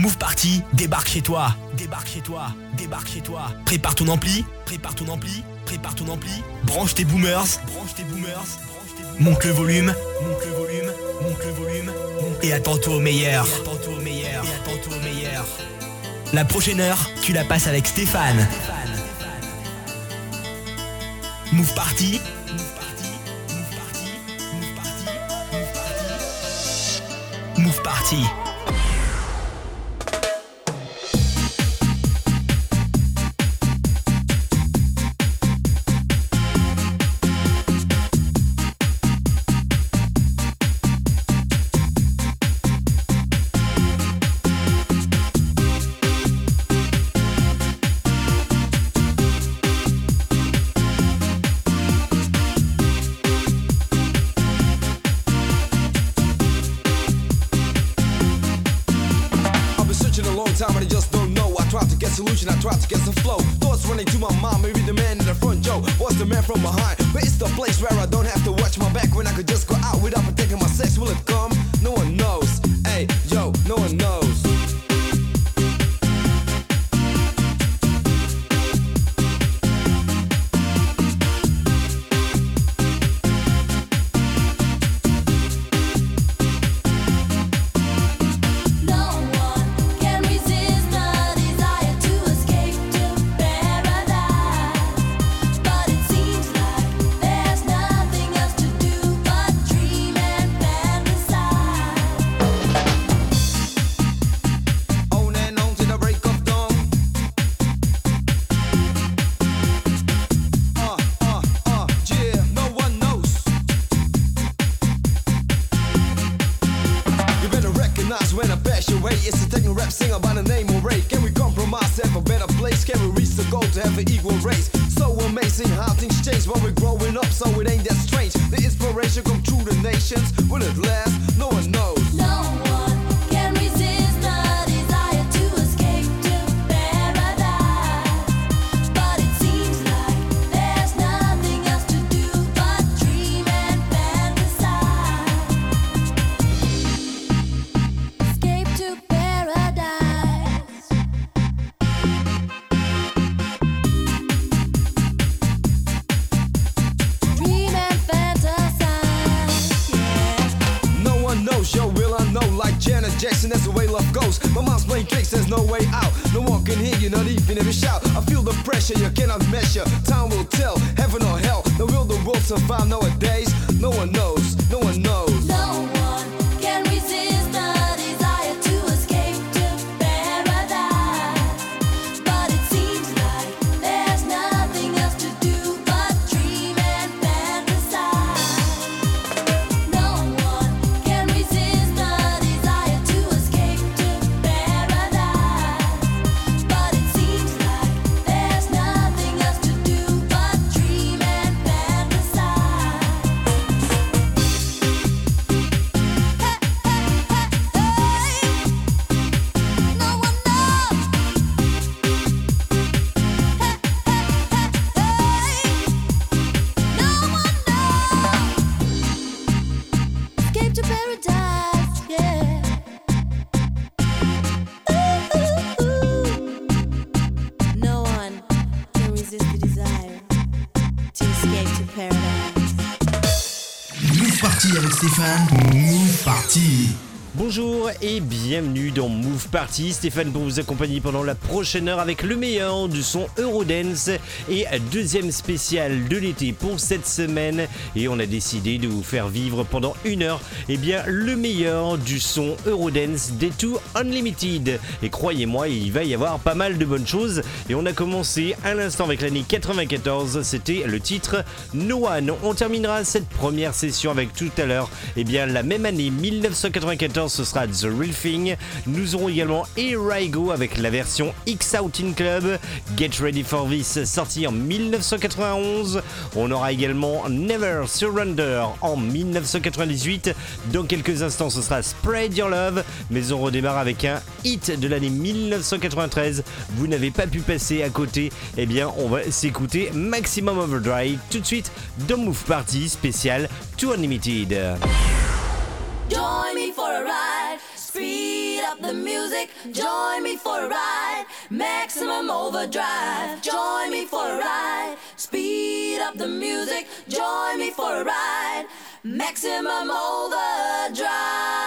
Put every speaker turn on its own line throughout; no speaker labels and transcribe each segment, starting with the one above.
Move Party débarque chez toi, débarque chez toi, débarque chez toi. Prépare ton ampli, prépare ton ampli, prépare ton ampli. Branche tes boomers, branche tes boomers, branche tes boomers. Monte le volume, monte le volume, monte le volume. Et attends-toi au meilleur, attends-toi au meilleur, attends-toi au meilleur. La prochaine heure, tu la passes avec Stéphane. Party, Move Party, Move Party, Move Party, Move Party. Move Party.
Amazing how things change when we're growing up, so it ain't that strange. The inspiration come through the nations. Will it last?
Stéphane. Move Party.
Bonjour et bienvenue dans Move Party. Stéphane pour vous accompagner pendant la prochaine heure avec le meilleur du son Eurodance et deuxième spécial de l'été pour cette semaine. Et on a décidé de vous faire vivre pendant une heure eh bien, le meilleur du son Eurodance des Two Unlimited. Et croyez-moi, il va y avoir pas mal de bonnes choses. Et on a commencé à l'instant avec l'année 94. C'était le titre No One. On terminera cette première session avec tout à l'heure eh bien, la même année 1994 ce sera The Real Thing. Nous aurons également Go avec la version X Out in Club, Get Ready for This sorti en 1991. On aura également Never Surrender en 1998. Dans quelques instants, ce sera Spread Your Love, mais on redémarre avec un hit de l'année 1993. Vous n'avez pas pu passer à côté. Eh bien, on va s'écouter Maximum Overdrive tout de suite dans Move Party spécial To Unlimited.
Join me for a ride. Speed up the
music. Join me for a ride. Maximum overdrive. Join me for a ride. Speed up the music. Join me for a ride. Maximum overdrive.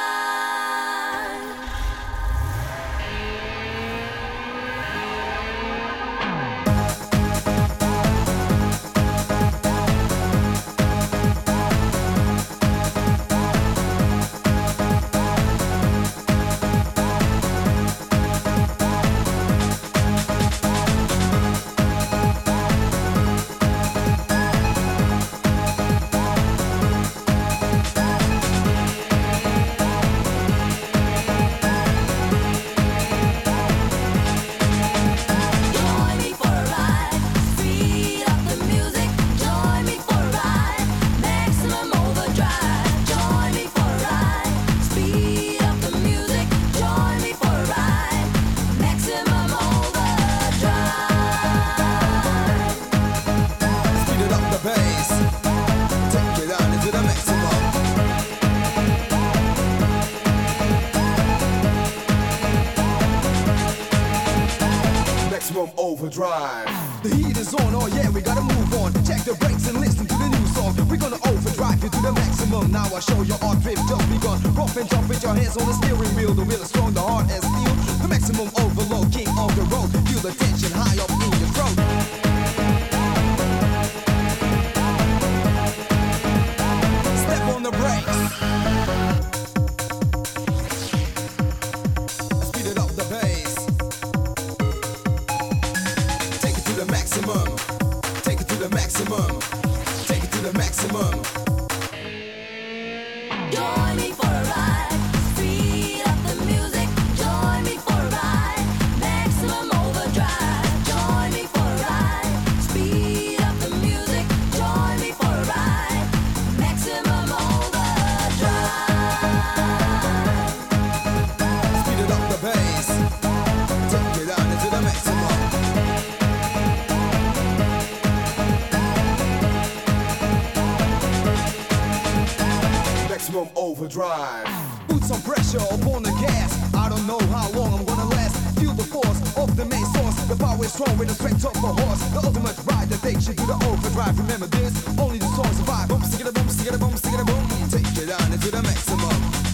going strong with a strength of a horse. The ultimate ride that takes you to the overdrive. Remember this, only the soul survive. Boom, stick it a boom, stick it
a
boom, stick it a boom. Take it on into the maximum.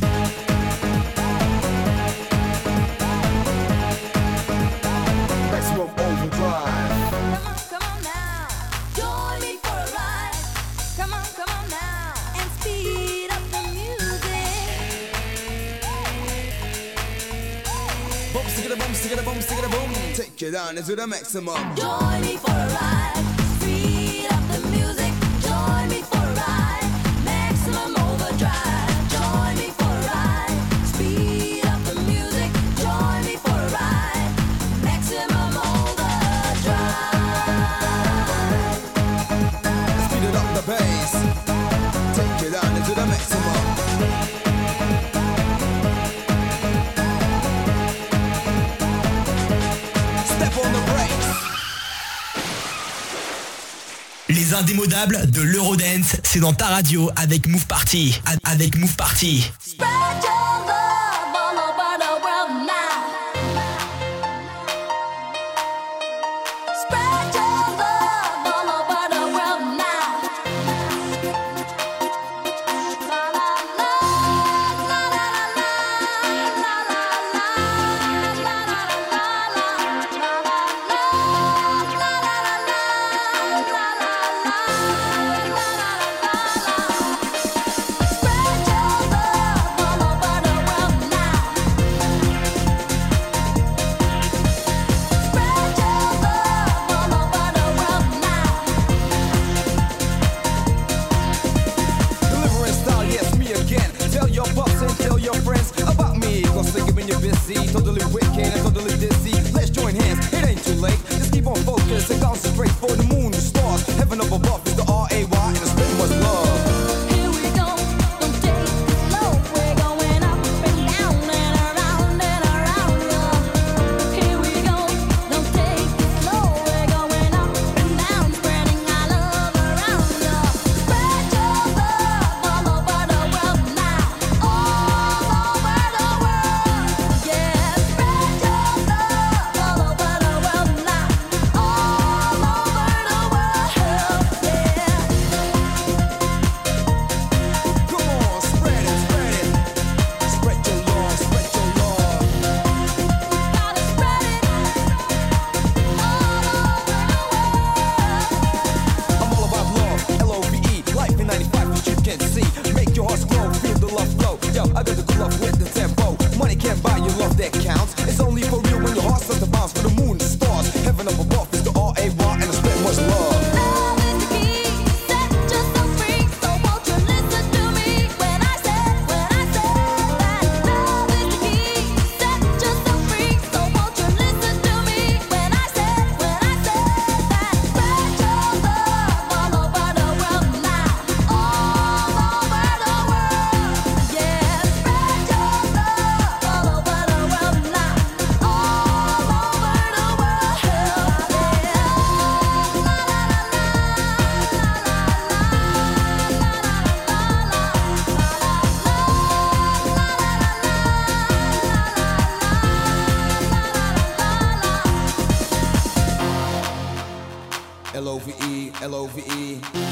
Get it down to the maximum. Join me for a ride.
l'indémodable de l'Eurodance, c'est dans ta radio avec Move Party. Avec Move Party.
L-O-V-E, L-O-V-E.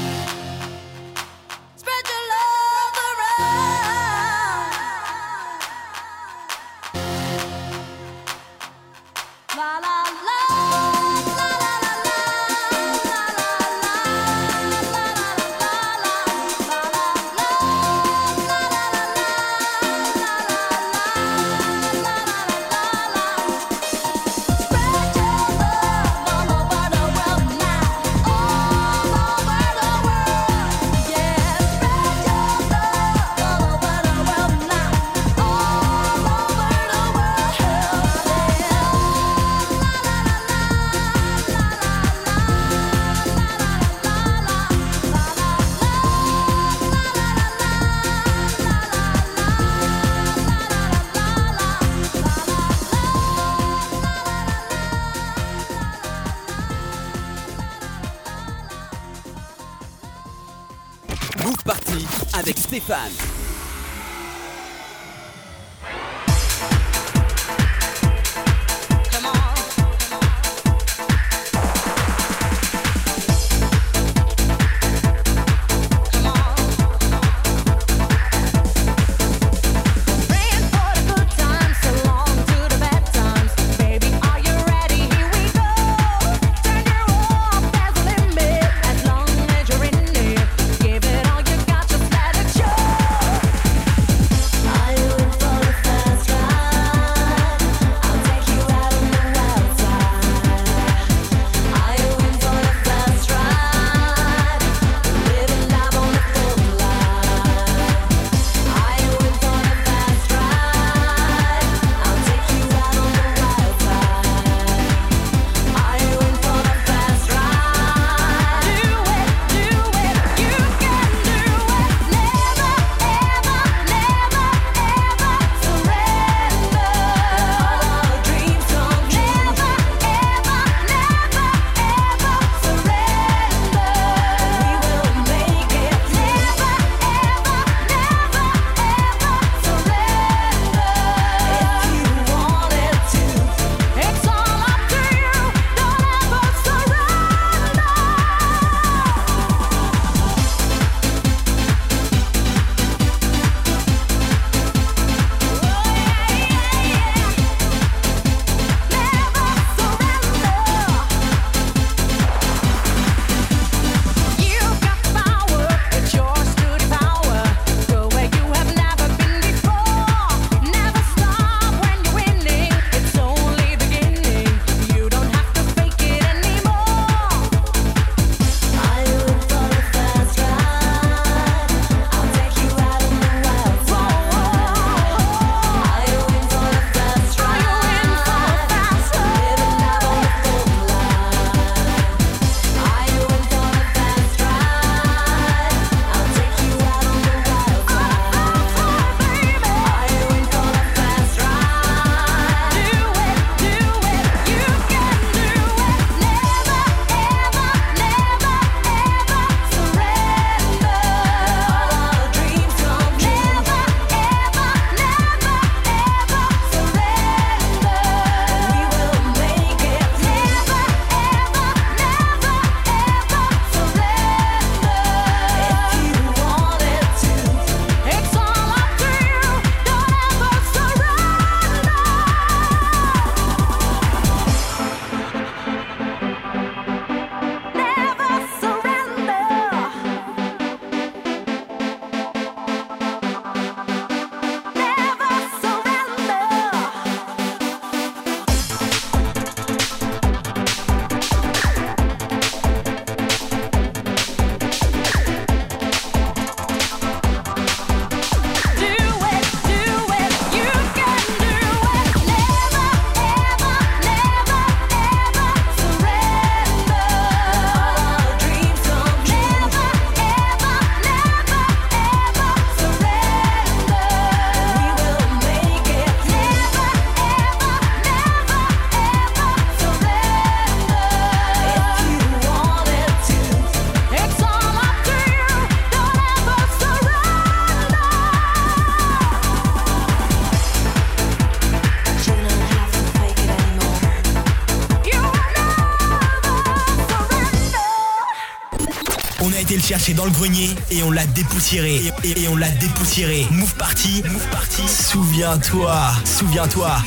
cherché dans le grenier et on l'a dépoussiéré. Et, on l'a dépoussiéré. Move Party, Move Party. Souviens-toi, souviens-toi.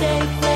say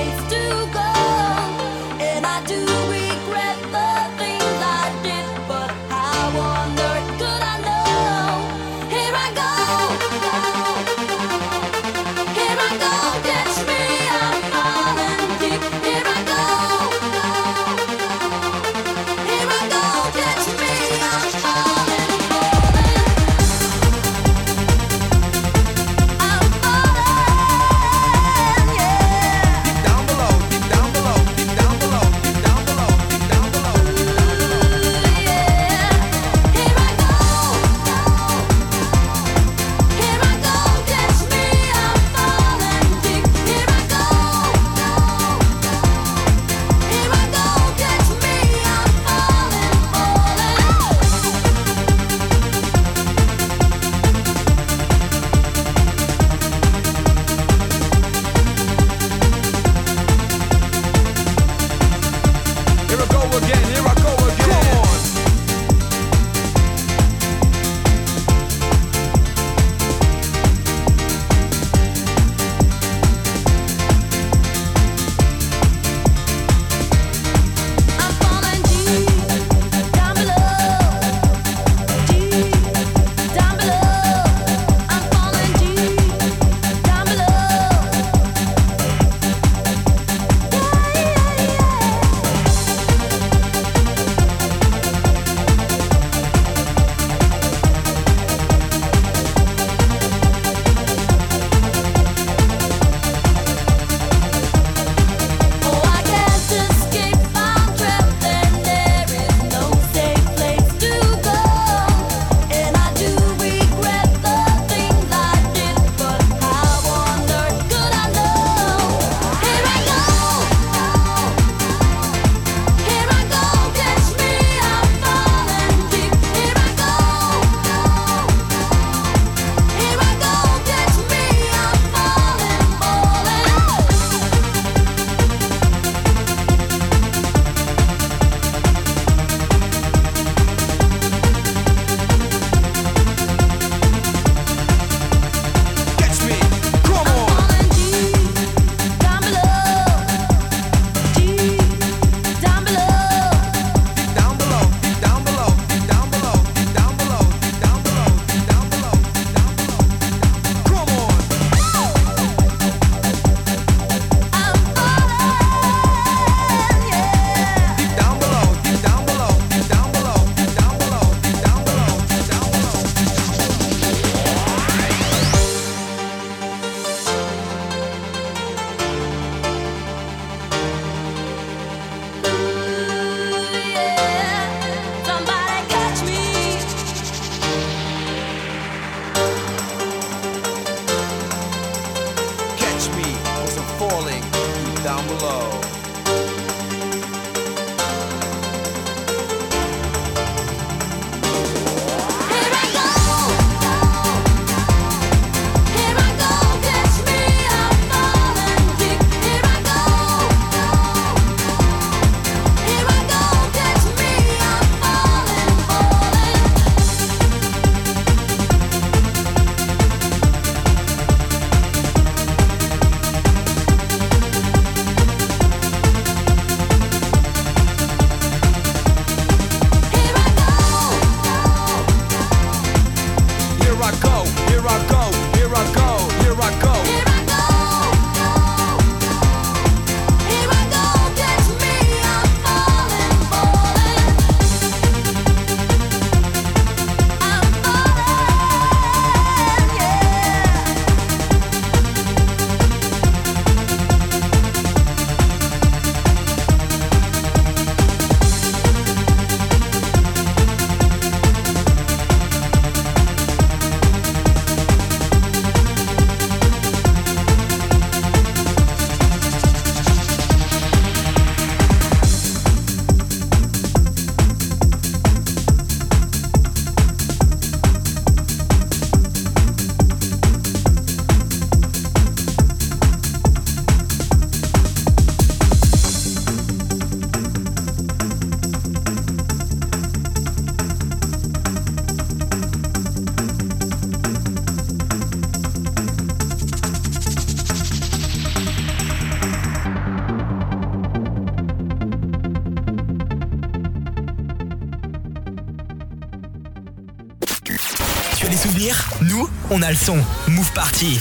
on a
le son. Move Party.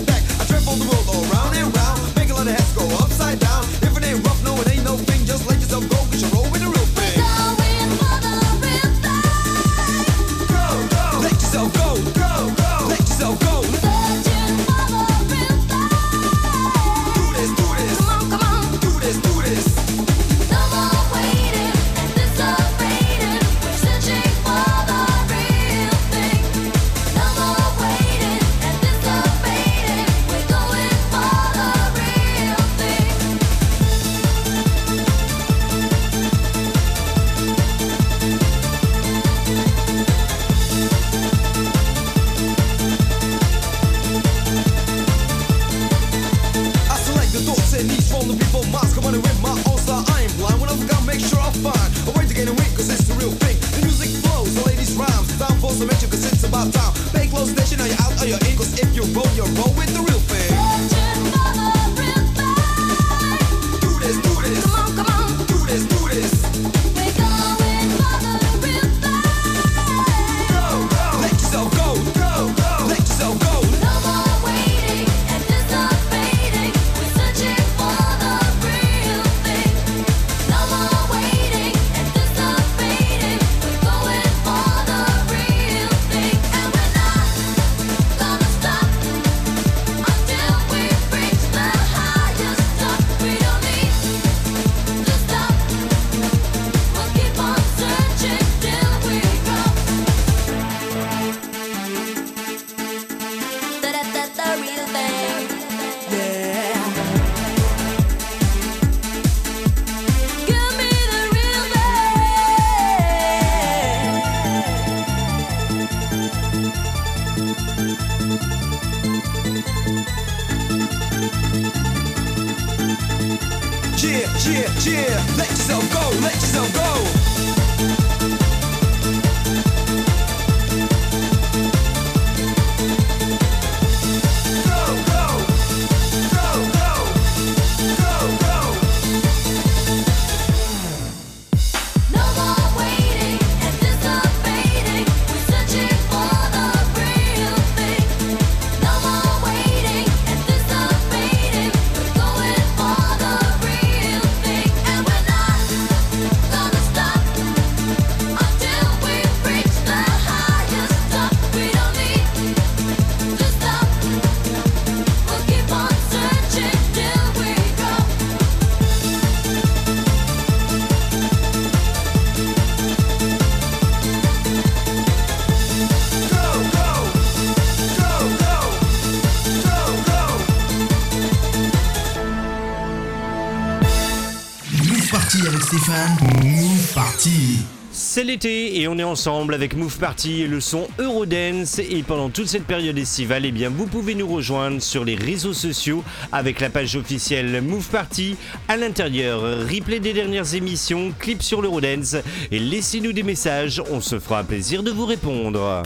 Back. I travel the world all round and round. Let yourself go, let yourself go.
Et on est ensemble avec Move Party et le son Eurodance. Et pendant toute cette période estivale, eh bien vous pouvez nous rejoindre sur les réseaux sociaux avec la page officielle Move Party. À l'intérieur, replay des dernières émissions, clips sur l'Eurodance. Et laissez-nous des messages, on se fera plaisir de vous répondre.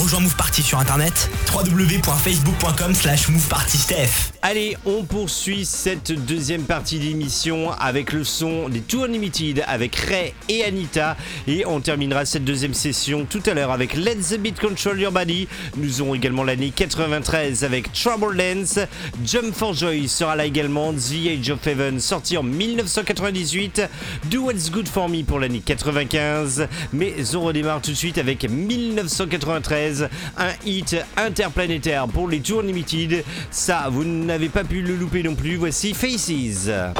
Rejoins Move Party sur internet www.facebook.com slash movepartysteph.
Allez, on poursuit cette deuxième partie d'émission avec le son des Two Unlimited avec Ray et Anita. Et on terminera cette deuxième session tout à l'heure avec Let the Beat Control Your Body. Nous aurons également l'année 93 avec Trouble Dance. Jump for Joy sera là également. The Age of Heaven sorti en 1998. Do What's Good for Me pour l'année 95. Mais on redémarre tout de suite avec 1993. Un hit interplanétaire pour les Two Unlimited. Ça, vous n'avez pas pu le louper non plus. Voici Faces.
Look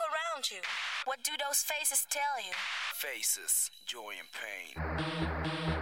around you. What do those faces tell you?
Faces, joy and pain.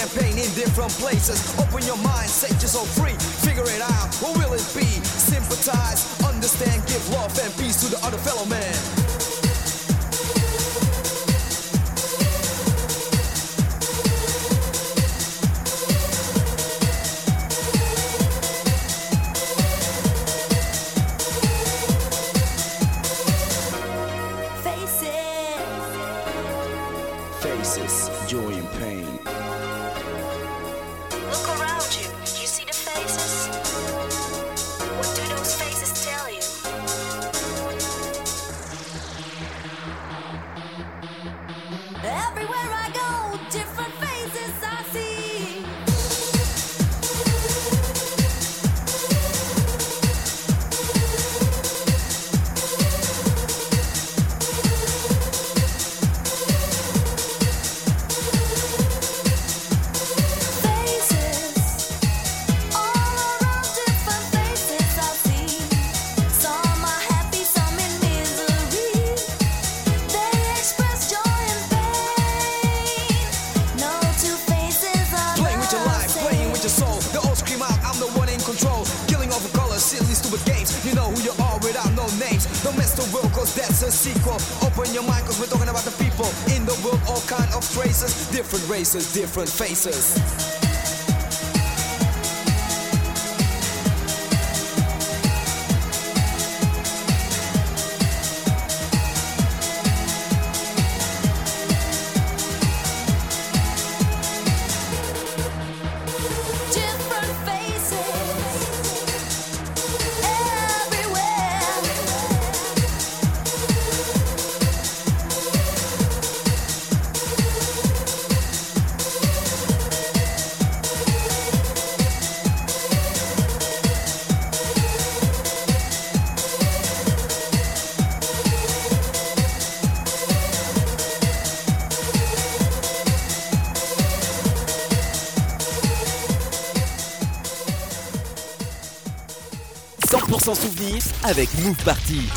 and pain in different places. Open your mind, set yourself free. Figure it out. Who will it be? Sympathize, understand, give love and peace to the other fellow man.
different faces.
avec Move Party.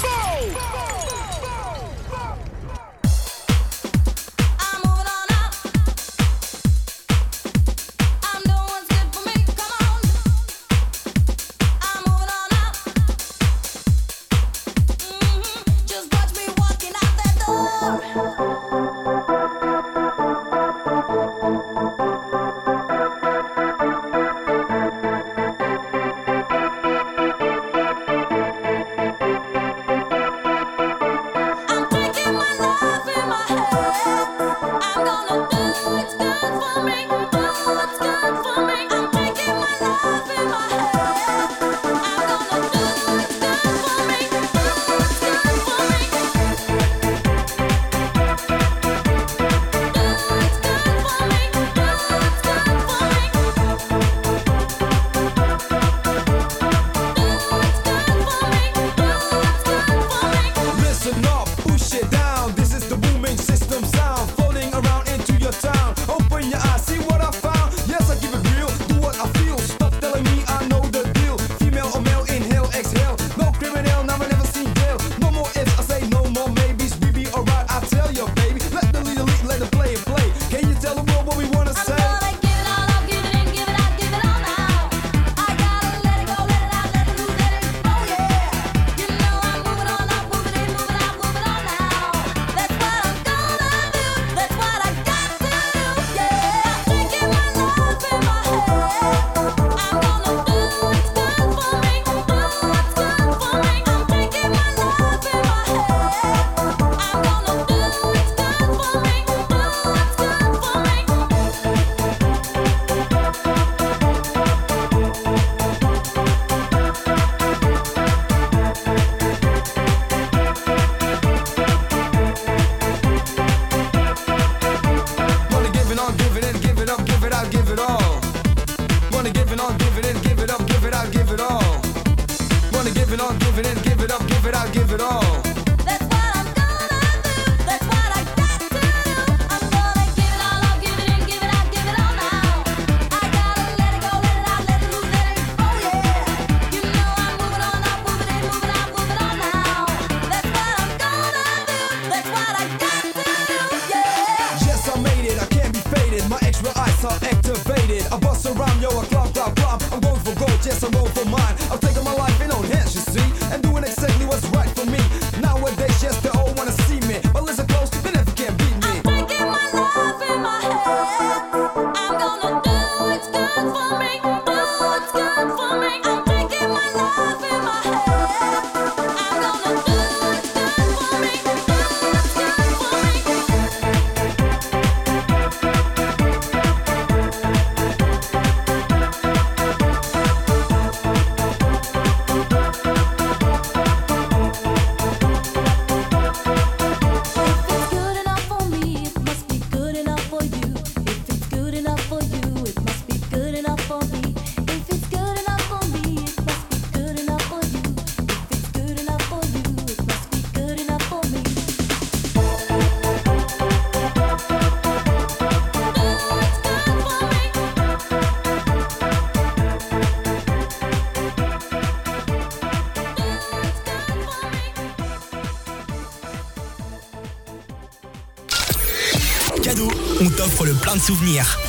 souvenirs.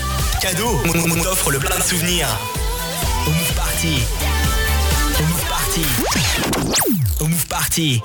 Cadeau, on, on t'offre le plein de souvenirs. Au Move Party. Au Move Party. Au Move Party.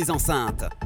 des enceintes.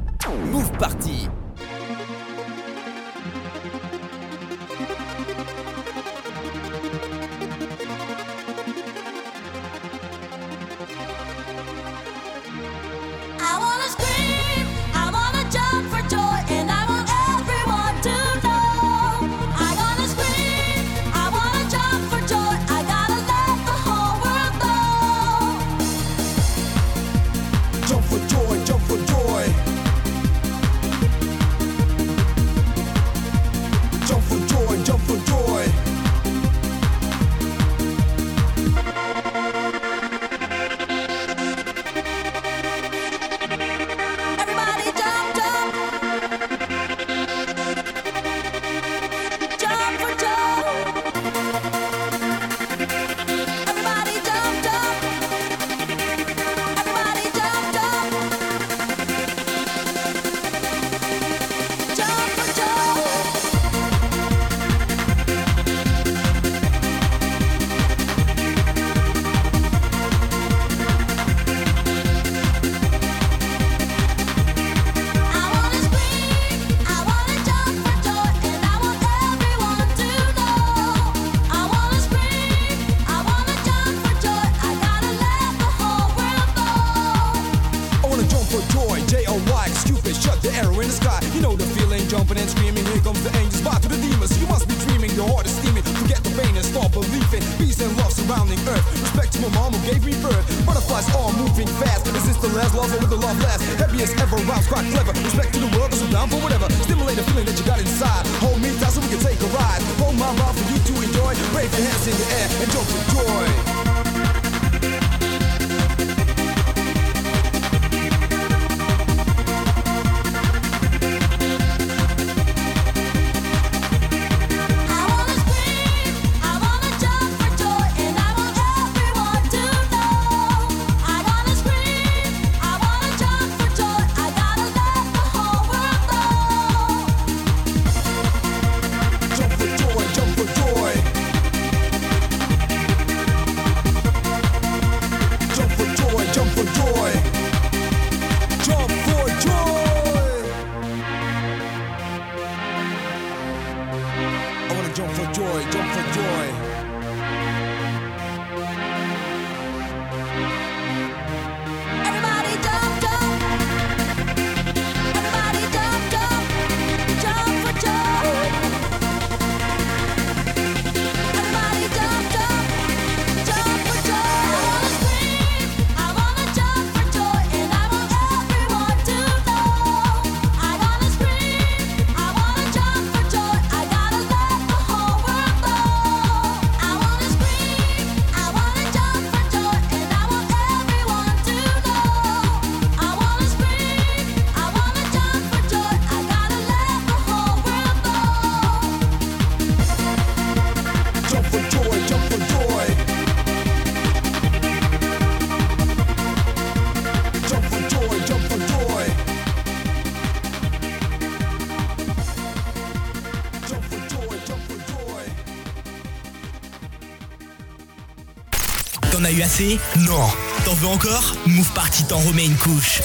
jump for joy, jump for joy.
Move Party t'en remet une couche.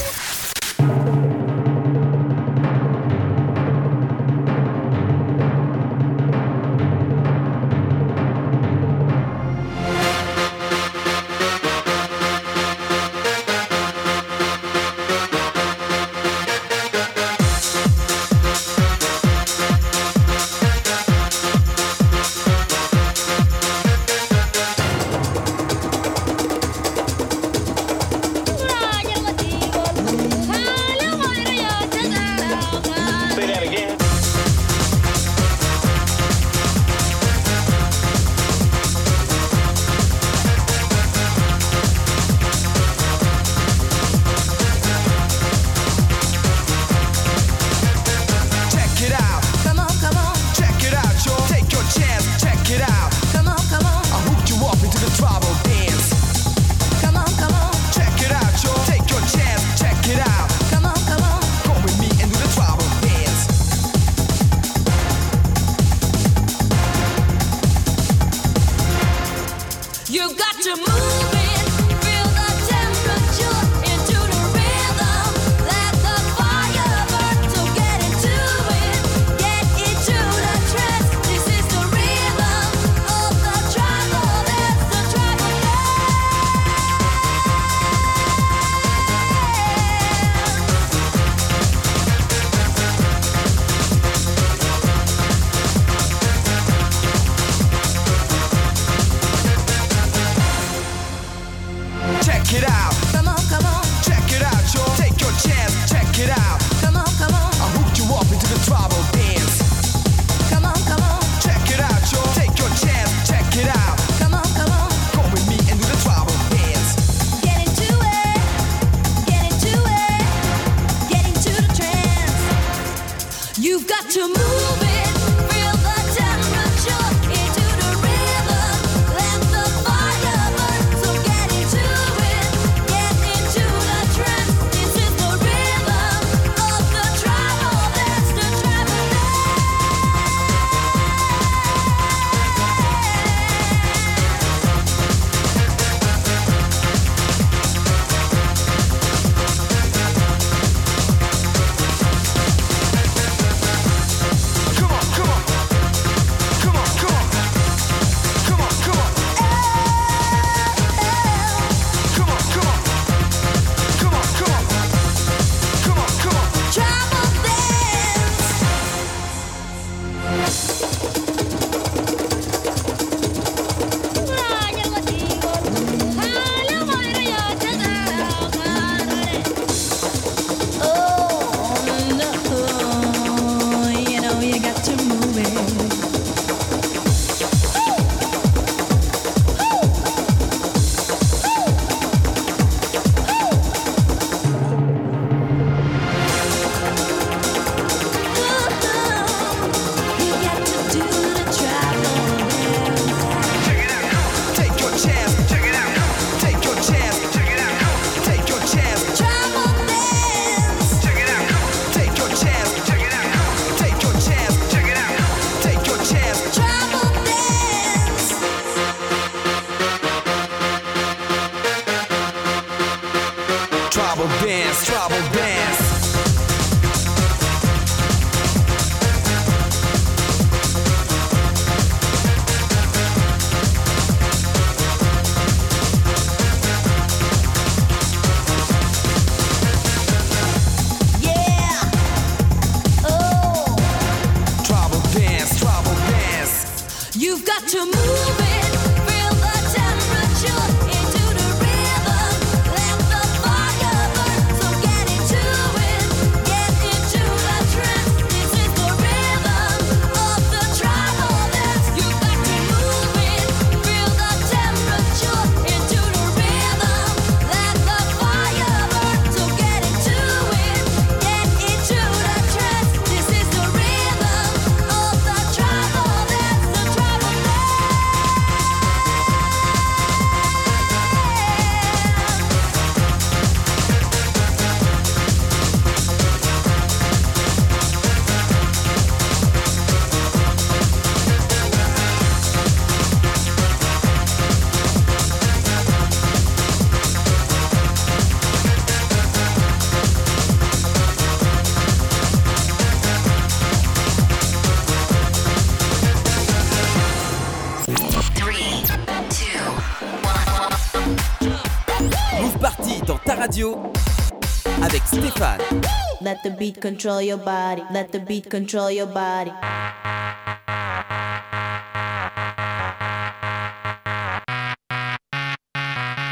Beat control your body. Let the beat control your body.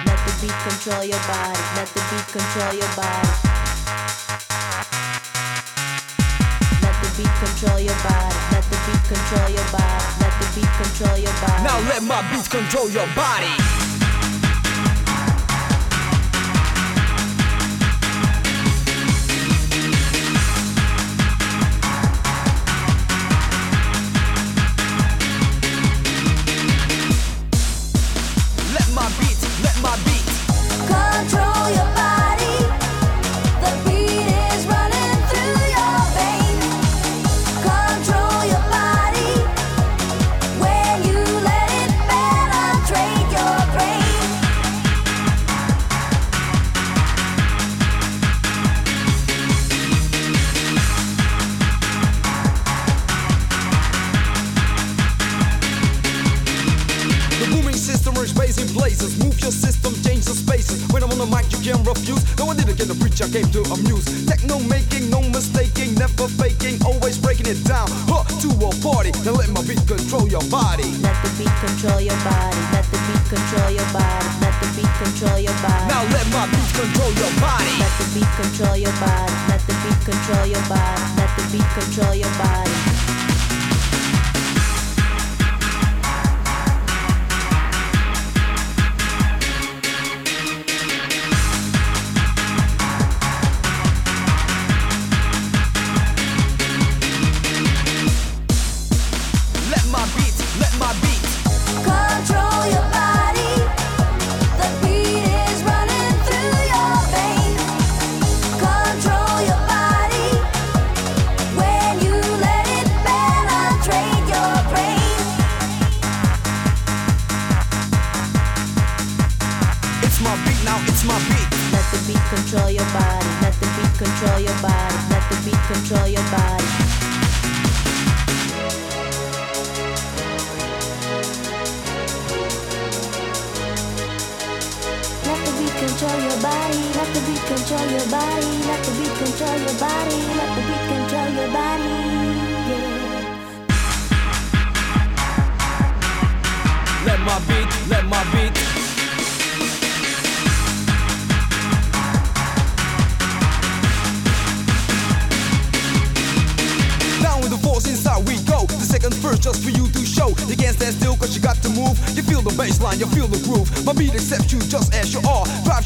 Let the beat control your body. Let the beat control your body. Let the beat control your body. Let the beat control your body. Let the beat control your body.
Now let my beats control your body. Blazes. Move your system, change the spaces. When I'm on the mic, you can't refuse. No, I didn't get to preach, I came to amuse. Techno making, no mistaking, never faking, always breaking it down. Huh, to a party, now let my beat control your body.
Let the beat control your body. Let the beat control your body. Let the beat control your body.
Now let my beat control your body.
Let the beat control your body. Let the beat control your body. Let the beat control your body.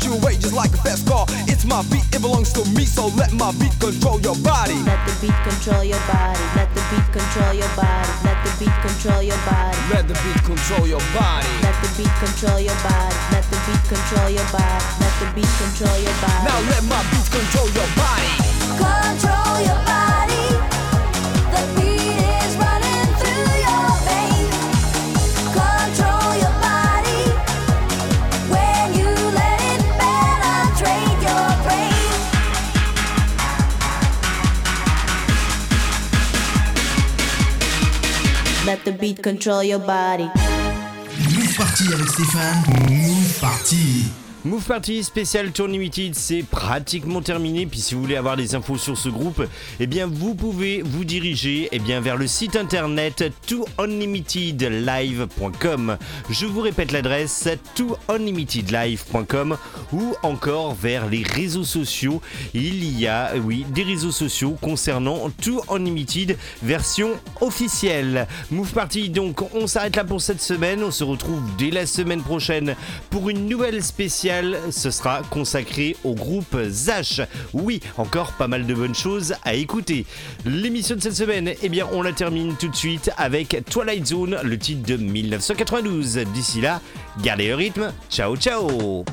You away just like a fast car. It's my beat, it belongs to me. So let my beat control your body.
Let the beat control your body. Let the beat control your body. Let the beat control your body.
Let the beat control your body.
Let the beat control your body. Let the beat control your body. Let the beat control your body.
Now let my beat control your body.
control your body. Let the beat control your body.
Move Party avec Stéphane. Move Party.
Move Party spécial Tour Limited, c'est pratiquement terminé. Puis si vous voulez avoir des infos sur ce groupe, eh bien vous pouvez vous diriger eh bien, vers le site internet tounlimitedlive.com. Je vous répète l'adresse tounlimitedlive.com ou encore vers les réseaux sociaux. Il y a, oui, des réseaux sociaux concernant Too Unlimited version officielle. Move Party, donc on s'arrête là pour cette semaine. On se retrouve dès la semaine prochaine pour une nouvelle spéciale. Ce sera consacré au groupe Zach. Oui, encore pas mal de bonnes choses à écouter. L'émission de cette semaine, eh bien, on la termine tout de suite avec Twilight Zone, le titre de 1992. D'ici là, gardez le rythme. Ciao, ciao